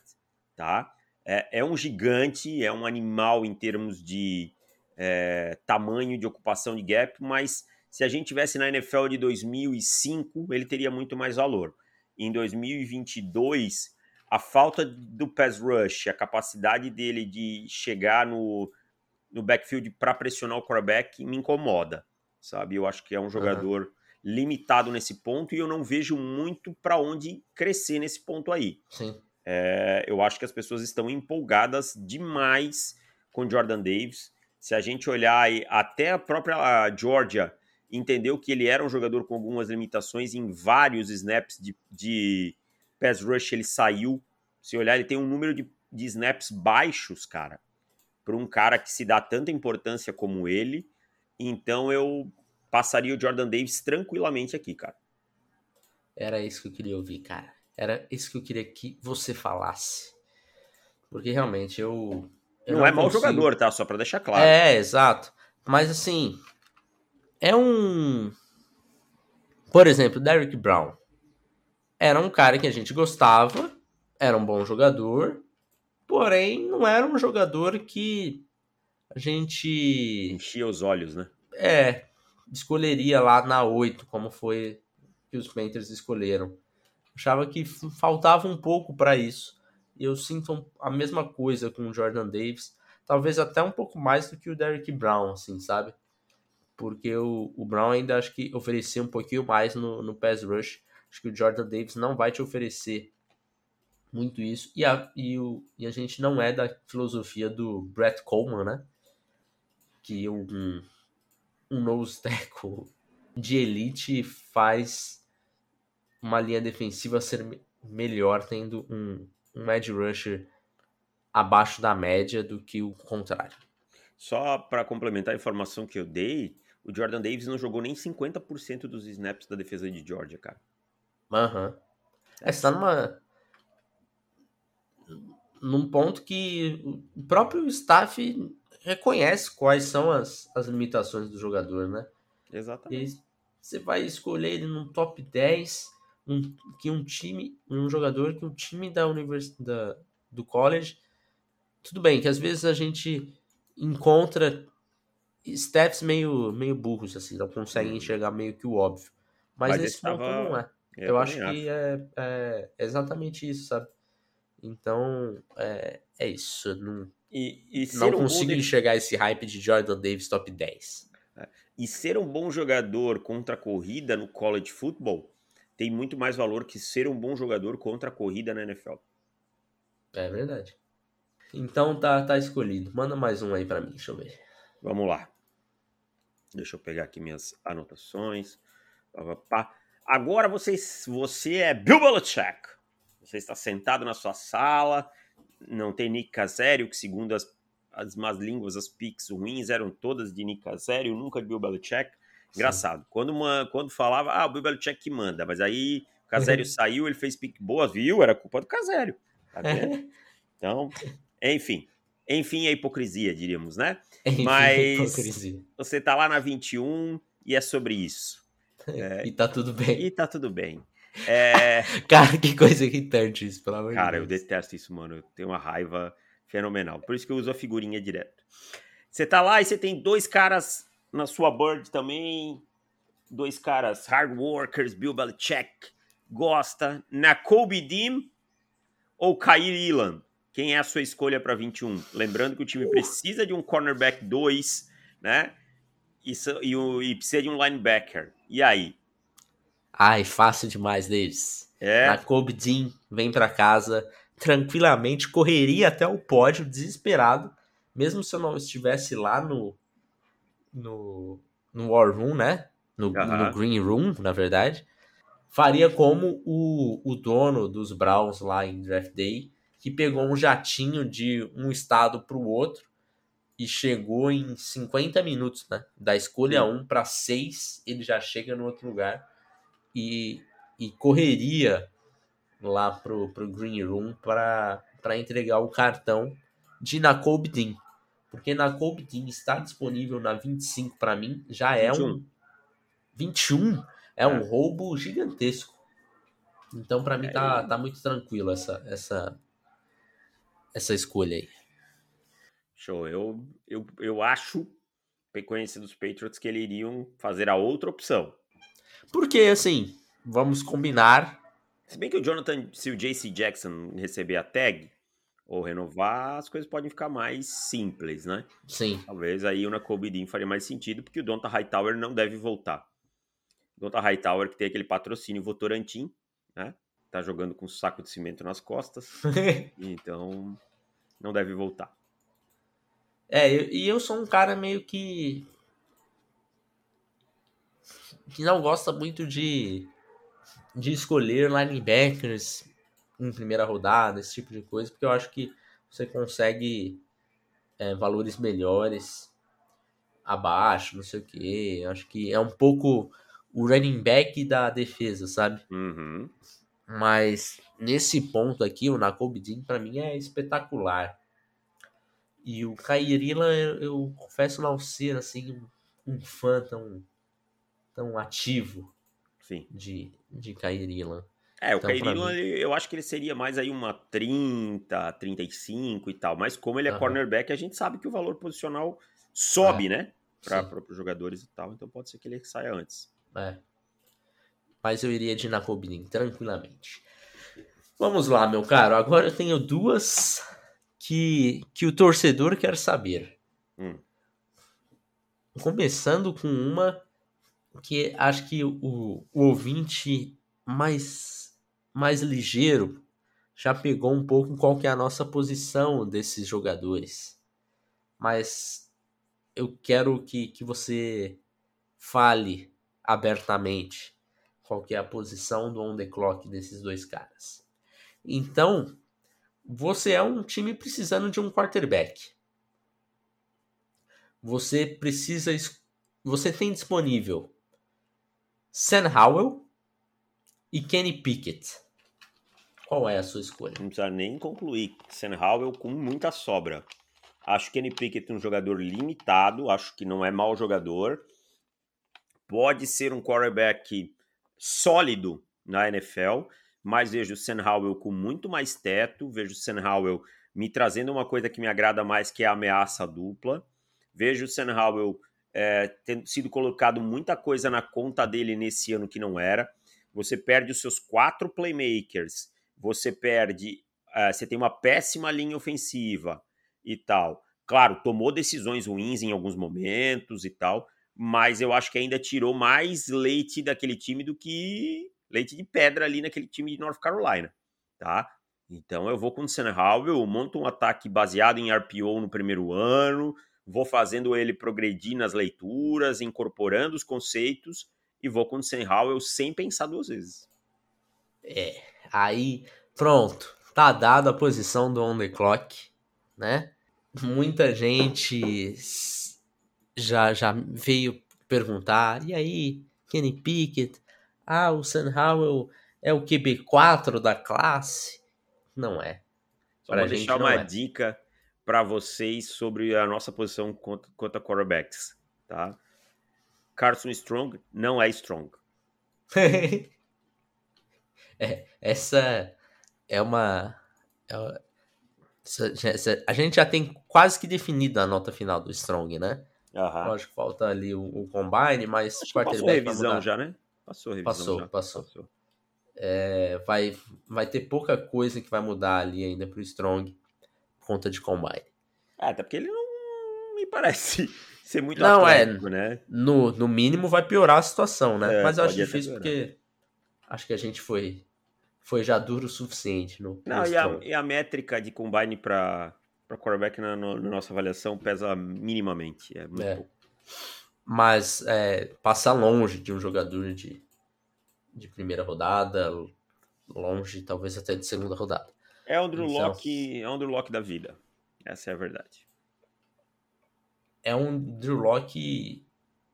tá? É, é um gigante, é um animal em termos de é, tamanho de ocupação de gap, mas se a gente tivesse na NFL de 2005, ele teria muito mais valor. Em 2022, a falta do pass rush, a capacidade dele de chegar no, no backfield para pressionar o quarterback me incomoda, sabe? Eu acho que é um jogador uhum. Limitado nesse ponto e eu não vejo muito para onde crescer nesse ponto aí. Sim. É, eu acho que as pessoas estão empolgadas demais com Jordan Davis. Se a gente olhar até a própria Georgia entendeu que ele era um jogador com algumas limitações em vários snaps de, de pass rush, ele saiu. Se olhar, ele tem um número de, de snaps baixos, cara para um cara que se dá tanta importância como ele. Então eu passaria o Jordan Davis tranquilamente aqui, cara. Era isso que eu queria ouvir, cara. Era isso que eu queria que você falasse. Porque realmente eu. eu não, não, é mau jogador, tá? Só para deixar claro. É, exato. Mas assim. É um. Por exemplo, Derrick Brown. Era um cara que a gente gostava, era um bom jogador, Porém, não era um jogador que a gente. Enchia os olhos, né? É, escolheria lá na 8, como foi que os Panthers escolheram. Achava que faltava um pouco para isso. E eu sinto a mesma coisa com o Jordan Davis. Talvez até um pouco mais do que o Derrick Brown, assim, sabe? Porque o, o Brown ainda acho que oferecia um pouquinho mais no, no pass rush. Acho que o Jordan Davis não vai te oferecer muito isso. E a, e, o, e a gente não é da filosofia do Brett Coleman, né? Que um, um nose tackle de elite faz uma linha defensiva ser melhor tendo um, um edge rusher abaixo da média do que o contrário. Só para complementar a informação que eu dei, o Jordan Davis não jogou nem 50% dos snaps da defesa de Georgia, cara. Aham. Uhum. É, você tá numa num ponto que o próprio staff reconhece quais são as, as limitações do jogador, né? Exatamente. E você vai escolher ele num top 10, um, que um time, um jogador que um time da universidade do college, tudo bem que às vezes a gente encontra staffs meio meio burros assim, não conseguem uhum. enxergar meio que o óbvio. Mas, Mas esse ponto tava... não é. Eu, Eu acho que é, é exatamente isso, sabe? Então, é, é isso. Não, e, e não consigo um enxergar esse hype de Jordan Davis top 10. É, e ser um bom jogador contra a corrida no college football tem muito mais valor que ser um bom jogador contra a corrida na NFL. É verdade. Então tá, tá escolhido. Manda mais um aí para mim, deixa eu ver. Vamos lá. Deixa eu pegar aqui minhas anotações. Agora você, você é Bill Belichick. Você está sentado na sua sala, não tem Nick Casério, que segundo as, as más línguas, as pics ruins eram todas de Nick Casério, nunca de Bill Belichick. Engraçado. Quando, uma, quando falava, ah, o Bill Belichick que manda, mas aí o Casério saiu, ele fez pique boa, viu? Era culpa do Casério. Tá então, enfim. Enfim, a hipocrisia, diríamos, né? Enfim, mas você tá lá na 21 e é sobre isso. É, e tá tudo bem. E tá tudo bem. É... Cara, que coisa irritante isso, pelo amor Cara, de Deus. eu detesto isso, mano. Eu tenho uma raiva fenomenal. Por isso que eu uso a figurinha direto. Você tá lá e você tem dois caras na sua board também. Dois caras hard workers, Bill Belichick, gosta. Na Kobe Dean ou Kyrie Elam? Quem é a sua escolha para 21? Lembrando que o time uh. precisa de um cornerback 2, né? E, e, e precisa de um linebacker. E aí? Ai, fácil demais deles. É. Na Kobe Dean vem para casa tranquilamente, correria até o pódio, desesperado, mesmo se eu não estivesse lá no no, no War Room, né? No, no Green Room, na verdade. Faria como o, o dono dos Browns lá em Draft Day, que pegou um jatinho de um estado para o outro e chegou em 50 minutos, né? Da escolha 1 para 6, ele já chega no outro lugar e, e correria lá pro, pro Green Room para entregar o cartão de Nakobe Dean. Porque Nakobe Dean está disponível na 25 para mim, já é 21. um 21 é, é um roubo gigantesco. Então para mim é, tá, tá muito tranquilo essa essa essa escolha aí. Show. Eu, eu, eu acho, conhecendo os Patriots, que eles iriam fazer a outra opção. Porque, assim, vamos combinar, Se bem que o Jonathan, se o JC Jackson receber a tag ou renovar, as coisas podem ficar mais simples, né? Sim. Talvez aí o Nakobe Dean faria mais sentido, porque o Donta Hightower não deve voltar. O Donta Hightower que tem aquele patrocínio Votorantim, né? Tá jogando com um saco de cimento nas costas. então, não deve voltar. É, e eu sou um cara meio que. Que não gosta muito de. de escolher linebackers em primeira rodada, esse tipo de coisa, porque eu acho que você consegue é, valores melhores abaixo, não sei o que. Acho que é um pouco o running back da defesa, sabe? Uhum. Mas nesse ponto aqui, o Nakobe Dean para mim é espetacular. E o Kairila, eu, eu confesso não ser assim um, um fã tão, tão ativo Sim. de, de Kairila. É, o Então, Kairila, mim- eu acho que ele seria mais aí uma 30, 35 e tal. Mas como ele é Aham. cornerback, a gente sabe que o valor posicional sobe, né? Para os jogadores e tal. Então pode ser que ele saia antes. É. Mas eu iria de Nakobe Dean, tranquilamente. Vamos lá, meu caro. Agora eu tenho duas que, que o torcedor quer saber. Hum. Começando com uma que acho que o, o ouvinte mais, mais ligeiro já pegou um pouco qual que é a nossa posição desses jogadores. Mas eu quero que, que você fale abertamente qual que é a posição do on the clock desses dois caras. Então, você é um time precisando de um quarterback. Você precisa. Você tem disponível Sam Howell e Kenny Pickett. Qual é a sua escolha? Não precisa nem concluir. Sam Howell com muita sobra. Acho que Kenny Pickett é um jogador limitado. Acho que não é mau jogador. Pode ser um quarterback sólido na NFL, mas vejo o Sam Howell com muito mais teto. Vejo o Sam Howell me trazendo uma coisa que me agrada mais, que é a ameaça dupla. Vejo o Sam Howell é, tendo sido colocado muita coisa na conta dele nesse ano que não era. Você perde os seus quatro playmakers, você perde, eh, você tem uma péssima linha ofensiva e tal. Claro, tomou decisões ruins em alguns momentos e tal, mas eu acho que ainda tirou mais leite daquele time do que leite de pedra ali naquele time de North Carolina, tá? Então eu vou com o Sam Howell, monto um ataque baseado em RPO no primeiro ano, vou fazendo ele progredir nas leituras, incorporando os conceitos e vou com o Sam Howell sem pensar duas vezes. É, aí, pronto. Tá dada a posição do on the clock, né? Muita gente já, já veio perguntar, e aí, Kenny Pickett? Ah, o Sam Howell é o QB4 da classe? Não é. Só Pra vou gente deixar uma é. dica para vocês sobre a nossa posição contra, contra quarterbacks, tá? Carson Strong não é strong. É, essa é uma. é uma- essa- essa- a gente já tem quase que definido a nota final do Strong, né? Aham. Lógico, falta ali o, o combine, mas passou a revisão já, né? Passou a revisão Passou, já. passou. É, vai, vai ter pouca coisa que vai mudar ali ainda pro Strong conta de combine. É, até porque ele não me parece ser muito Não, é. atlético, né? No, no mínimo vai piorar a situação, né? É, mas eu acho difícil porque acho que a gente foi, foi já duro o suficiente no, Não, e a, e a métrica de combine para para quarterback na, no- na nossa avaliação pesa minimamente. É muito É. pouco. Mas é, passar longe de um jogador de, de primeira rodada, longe talvez até de segunda rodada. É o Andrew Então- Locke, é o Andrew Locke da vida. Essa é a verdade. É um Drew Locke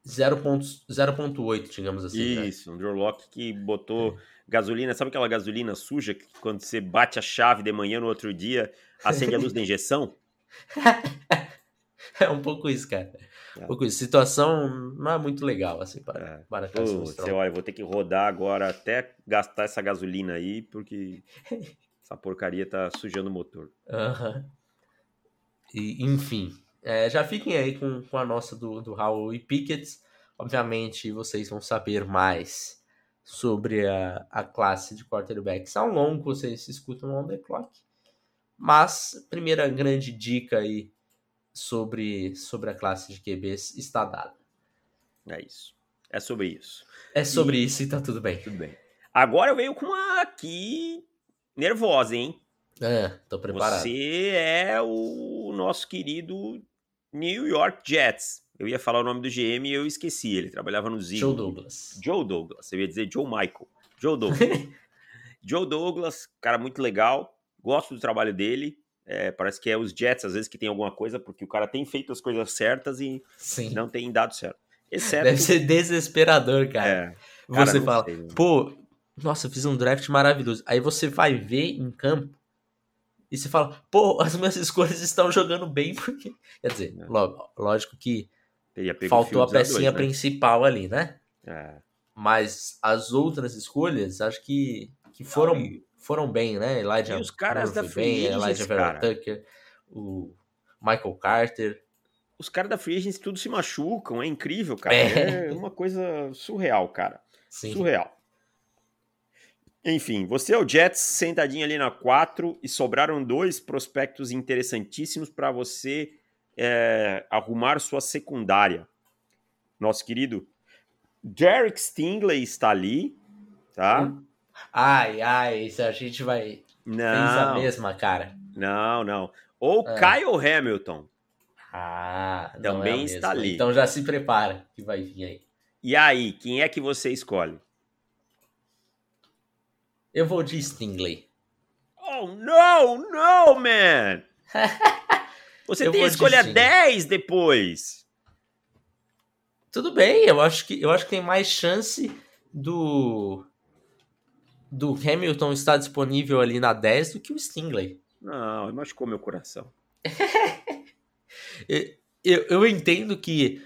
0.- 0.8, digamos assim. né? Isso, um Drew Locke que botou gasolina, sabe aquela gasolina suja que quando você bate a chave de manhã no outro dia, acende a luz da injeção? É um pouco isso, cara. É. Um pouco isso. Situação não é muito legal, assim, para, É. para Carson Pô, você olha, vou ter que rodar agora até gastar essa gasolina aí, porque essa porcaria tá sujando o motor. Aham. E, enfim, é, já fiquem aí com, com a nossa do, do Raul e Pickett. Obviamente, vocês vão saber mais sobre a, a classe de quarterbacks ao longo, vocês escutam on the clock. Mas, primeira grande dica aí sobre, sobre a classe de QBs está dada. É isso. É sobre isso. É sobre e... isso e tá tudo bem. Tudo bem. Agora eu venho com uma aqui nervosa, hein? É, tô preparado. Você é o nosso querido New York Jets. Eu ia falar o nome do GM e eu esqueci. Ele trabalhava no Ziggler. Joe Douglas. Joe Douglas. Eu ia dizer Joe Michael. Joe Douglas. Joe Douglas, cara muito legal. Gosto do trabalho dele. É, parece que é os Jets, às vezes, que tem alguma coisa, porque o cara tem feito as coisas certas e Sim. não tem dado certo. Exceto... Deve ser desesperador, cara. É. Cara, você fala, sei, pô, nossa, fiz um draft maravilhoso. Aí você vai ver em campo e você fala, pô, as minhas escolhas estão jogando bem, porque. Quer dizer, é. lógico que faltou a pecinha dois, né? principal ali, né? É. Mas as outras escolhas, acho que, que foram, foram bem, né? Elijah e os caras da Free bem, Elijah Vera Tucker, o Michael Carter. Os caras da Free Agents tudo se machucam, é incrível, cara. É, é uma coisa surreal, cara. Sim. Surreal. Enfim, você é o Jets sentadinho ali na 4 e sobraram dois prospectos interessantíssimos para você é, arrumar sua secundária. Nosso querido Derek Stingley está ali, tá? Ai, ai, isso a gente vai. Não. Fez a mesma, cara. Não, não. Ou ah. Kyle Hamilton. Ah, é também é está ali. Então já se prepara que vai vir aí. E aí, quem é que você escolhe? Eu vou de Stingley. Oh, no, no, man! Você tem a escolha 10 depois. Tudo bem, eu acho que eu acho que tem mais chance do do Hamilton estar disponível ali na 10 do que o Stingley. Não, machucou meu coração. eu, eu entendo que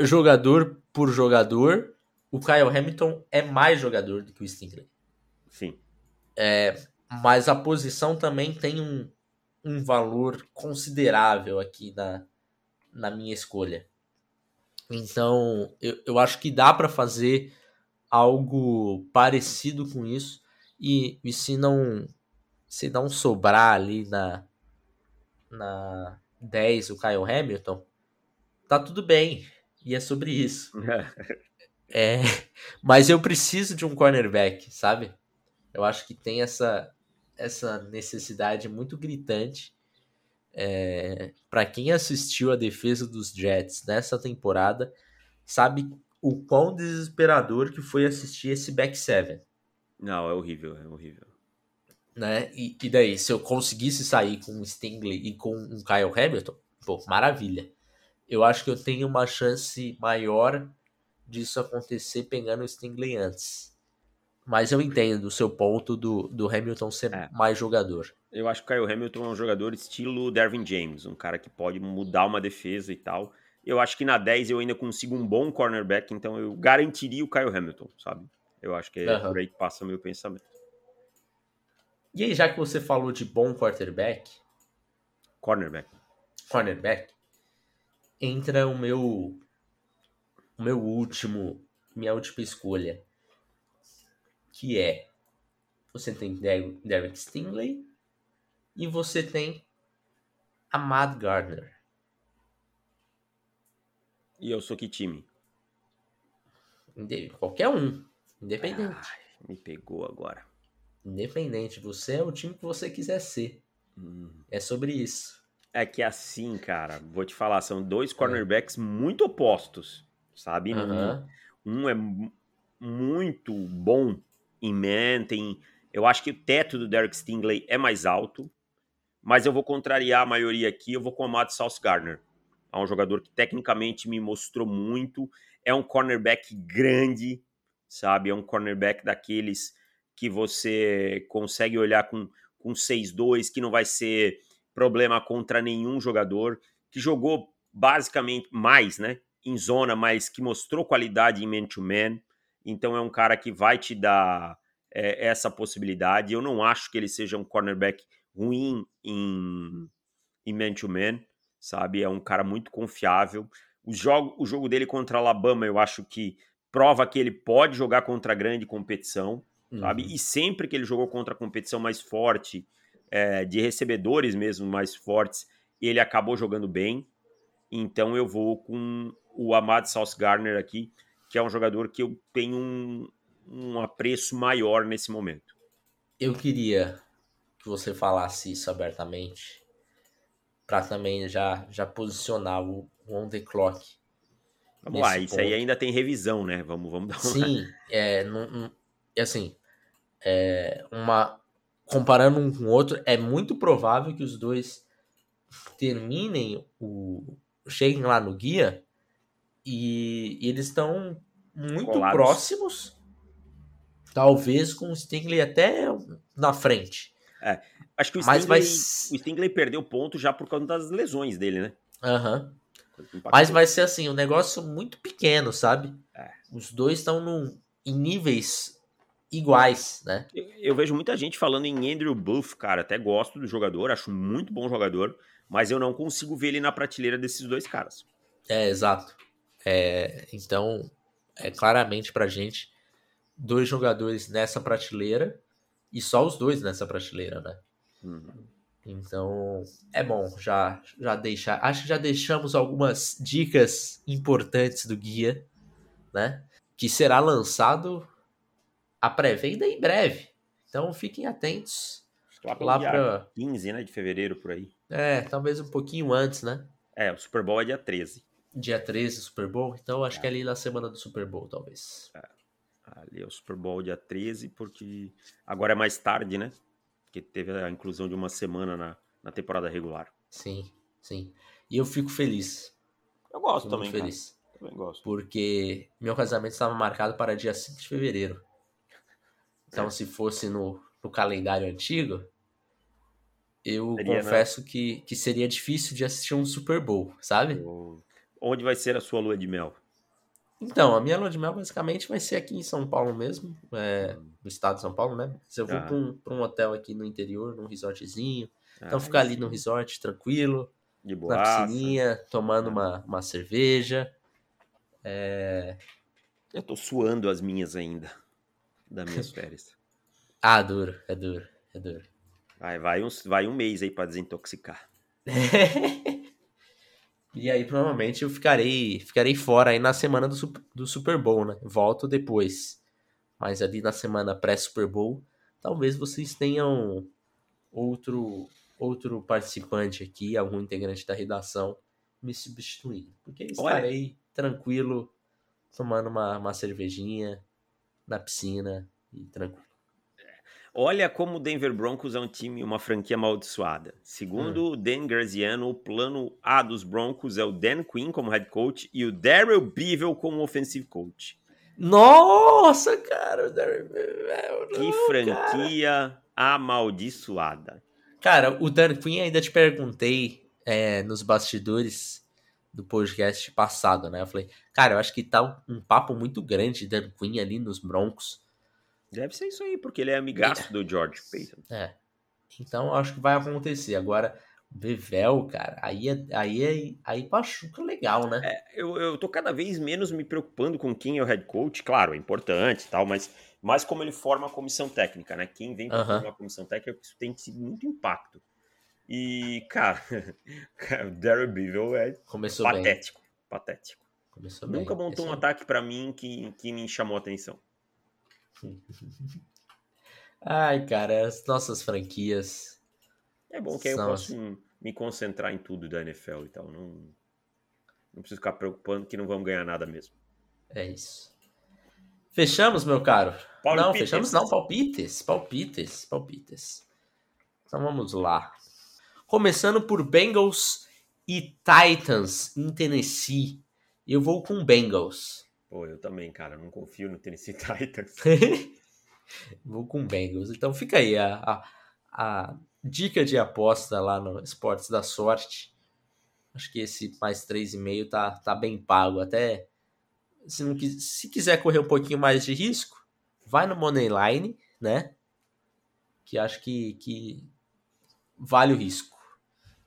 jogador por jogador, o Kyle Hamilton é mais jogador do que o Stingley. Sim. É, mas a posição também tem um, um valor considerável aqui na, na minha escolha. Então, eu, eu acho que dá para fazer algo parecido com isso. E, e se não se não sobrar ali na, na 10 o Kyle Hamilton, tá tudo bem. E é sobre isso. é, mas eu preciso de um cornerback, sabe? Eu acho que tem essa essa necessidade muito gritante. É, para quem assistiu a defesa dos Jets nessa temporada, sabe o quão desesperador que foi assistir esse back seven. Não, é horrível, é horrível. Né? E, e daí, se eu conseguisse sair com o Stingley e com um Kyle Hamilton, pô, maravilha. Eu acho que eu tenho uma chance maior disso acontecer pegando o Stingley antes. Mas eu entendo o seu ponto do, do Hamilton ser é. mais jogador. Eu acho que o Kyle Hamilton é um jogador estilo Dervin James, um cara que pode mudar uma defesa e tal. Eu acho que na 10 eu ainda consigo um bom cornerback, então eu garantiria o Kyle Hamilton, sabe? Eu acho que é uhum. por aí que passa o meu pensamento. E aí, já que você falou de bom quarterback. Cornerback. Cornerback. Entra o meu. O meu último. Minha última escolha que é você tem Derek Stingley e você tem a Matt Gardner. E eu sou que time? Qualquer um, independente. Ai, me pegou agora. Independente, você é o time que você quiser ser. Hum. É sobre isso. É que assim, cara, vou te falar, são dois cornerbacks é. muito opostos, sabe? Uhum. Um é muito bom em man, tem. Eu acho que o teto do Derek Stingley é mais alto, mas eu vou contrariar a maioria aqui. Eu vou com o Amado South Gardner. É um jogador que tecnicamente me mostrou muito. É um cornerback grande, sabe? É um cornerback daqueles que você consegue olhar com, com 6-2, que não vai ser problema contra nenhum jogador, que jogou basicamente mais, né? Em zona, mas que mostrou qualidade em man-to-man. -man. Então é um cara que vai te dar é, essa possibilidade. Eu não acho que ele seja um cornerback ruim em, em man-to-man, sabe? É um cara muito confiável. O jogo, o jogo dele contra a Alabama, eu acho que prova que ele pode jogar contra grande competição, Uhum. sabe? E sempre que ele jogou contra competição mais forte, é, de recebedores mesmo mais fortes, ele acabou jogando bem. Então eu vou com o Ahmad Sauce Garner aqui, que é um jogador que eu tenho um, um apreço maior nesse momento. Eu queria que você falasse isso abertamente para também já, já posicionar o on the clock. Vamos lá, isso aí ponto. ainda tem revisão, né? Vamos, vamos dar uma... Sim, é, não- é assim, é uma comparando um com o outro, é muito provável que os dois terminem o cheguem lá no guia e, e eles estão muito Colados. próximos, talvez com o Stingley até na frente. Acho que o Mas Stingley, vai o Stingley perdeu ponto já por causa das lesões dele, né? Aham. Impactou. Mas vai ser assim, um negócio muito pequeno, sabe? É. Os dois estão em níveis iguais, né? Eu, eu vejo muita gente falando em Andrew Booth, cara. Até gosto do jogador, acho muito bom jogador, mas eu não consigo ver ele na prateleira desses dois caras. É, exato. É, então, é claramente pra gente dois jogadores nessa prateleira e só os dois nessa prateleira, né? Uhum. Então, é bom já já deixar. Acho que já deixamos algumas dicas importantes do guia, né? Que será lançado a pré-venda em breve. Então, fiquem atentos lá lá para 15, né, de fevereiro, por aí. é, talvez um pouquinho antes, né? É, o Super Bowl é dia 13. Dia 13, Super Bowl. Então, acho É. que é ali na semana do Super Bowl, talvez. Ali é o Super Bowl dia 13, porque agora é mais tarde, né? Porque teve a inclusão de uma semana na, na temporada regular. Sim, sim. E eu fico feliz. Eu gosto Fico também, muito feliz. cara. Também gosto. Porque meu casamento estava marcado para dia 5 de fevereiro. Então, É. se fosse no, no calendário antigo, eu Seria, né? confesso que, que seria difícil de assistir um Super Bowl, sabe? O- Onde vai ser a sua lua de mel? Então, a minha lua de mel basicamente vai ser aqui em São Paulo mesmo, é, no estado de São Paulo, né? Mas eu vou Ah. para um, um hotel aqui no interior, num resortzinho. Então, Ah, ficar ali no resort, tranquilo, De na piscininha, tomando É. uma, uma cerveja. Eu tô suando as minhas ainda. Das minhas férias. Ah, duro, é duro, é duro. Vai, vai, uns, vai um mês aí pra desintoxicar. e aí, provavelmente, eu ficarei, ficarei fora aí na semana do, do Super Bowl, né? Volto depois. Mas ali na semana pré-Super Bowl, talvez vocês tenham outro, outro participante aqui, algum integrante da redação, me substituindo. Porque estarei tranquilo, tomando uma, uma cervejinha na piscina e tranquilo. Olha como o Denver Broncos é um time, uma franquia amaldiçoada. Segundo Hum. o Dan Graziano, o plano A dos Broncos é o Dan Quinn como head coach e o Daryl Bevel como offensive coach. Nossa, cara! o Darren Bevell, Que não, franquia amaldiçoada. Cara, o Dan Quinn ainda te perguntei é, nos bastidores do podcast passado, né? Eu falei, cara, eu acho que tá um, um papo muito grande de Dan Quinn ali nos Broncos. Deve ser isso aí, porque ele é amigaço do George Payton. É. Então acho que vai acontecer. Agora, Bevel, cara, aí é, aí é, aí machuca legal, né? É, eu, eu tô cada vez menos me preocupando com quem é o head coach. Claro, é importante e tal, mas mais como ele forma a comissão técnica, né? Quem vem para Aham. formar a comissão técnica, isso tem tido muito impacto. E, cara, o Daryl Bevel é Começou bem. patético. Patético. Começou bem. Nunca montou um Esse- ataque pra mim que, que me chamou a atenção. Ai, cara, as nossas franquias. É bom que aí eu posso me concentrar em tudo da NFL e tal. Não, não preciso ficar preocupando que não vamos ganhar nada mesmo. É isso. Fechamos, meu caro? Paulo não, fechamos não. Palpites, palpites, palpites. Então vamos lá. Começando por Bengals e Titans em Tennessee. Eu vou com Bengals. Pô, eu também, cara. Não confio no Tennessee Titans. vou com Bengals. Então fica aí a, a, a dica de aposta lá no Esportes da Sorte. Acho que esse mais 3,5 tá, tá bem pago. Até se, não, se quiser correr um pouquinho mais de risco, vai no Moneyline, né? Que acho que, que vale o risco.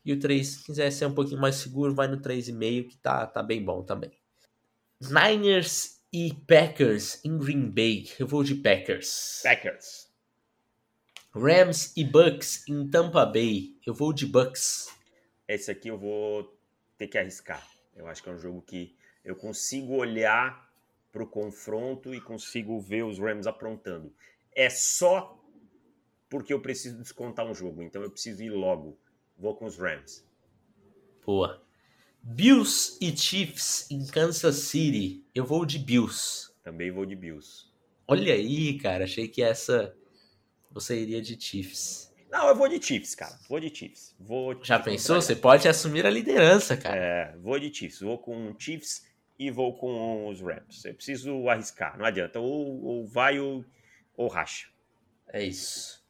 E o 3, se quiser ser um pouquinho mais seguro, vai no 3,5, que tá, tá bem bom também. Niners e Packers em Green Bay. Eu vou de Packers. Packers. Rams e Bucks em Tampa Bay. Eu vou de Bucks. Esse aqui eu vou ter que arriscar. Eu acho que é um jogo que eu consigo olhar para o confronto e consigo ver os Rams aprontando. É só porque eu preciso descontar um jogo, então eu preciso ir logo. Vou com os Rams. Boa. Bills e Chiefs em Kansas City. Eu vou de Bills. Também vou de Bills. Olha aí, cara. Achei que essa você iria de Chiefs. Não, eu vou de Chiefs, cara. Vou de Chiefs. Vou Já pensou? Você pode assumir a liderança, cara. É, vou de Chiefs. Vou com Chiefs e vou com os Rams. Eu preciso arriscar. Não adianta. Ou, ou vai ou, ou racha. É isso.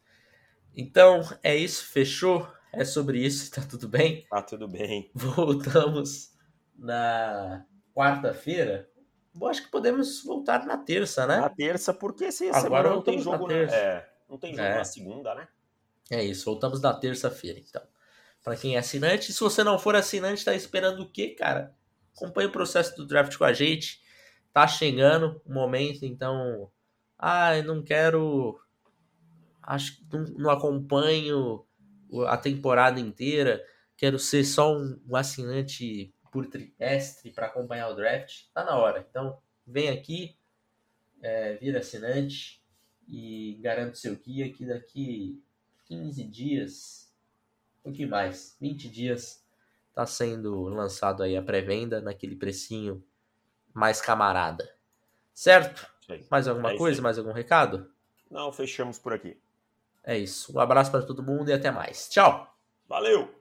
Então, é isso. Fechou? É sobre isso. Tá tudo bem? Tá tudo bem. Voltamos na quarta-feira. Acho que podemos voltar na terça, né? Na terça, porque se Agora não tem na jogo na, é, não tem jogo É. na segunda, né? É isso, voltamos na terça-feira, então. Para quem é assinante, se você não for assinante, tá esperando o quê, cara? Acompanhe o processo do draft com a gente. Tá chegando o momento, então. Ah, eu não quero. Acho que não, não acompanho a temporada inteira. Quero ser só um, um assinante por trimestre para acompanhar o draft. Tá na hora. Então, vem aqui, é, vira assinante e garante seu guia que daqui 15 dias, um pouquinho mais, 20 dias, tá sendo lançado aí a pré-venda naquele precinho mais camarada. Certo? Mais alguma É coisa? Mais algum recado? Não, fechamos por aqui. É isso. Um abraço para todo mundo e até mais. Tchau! Valeu!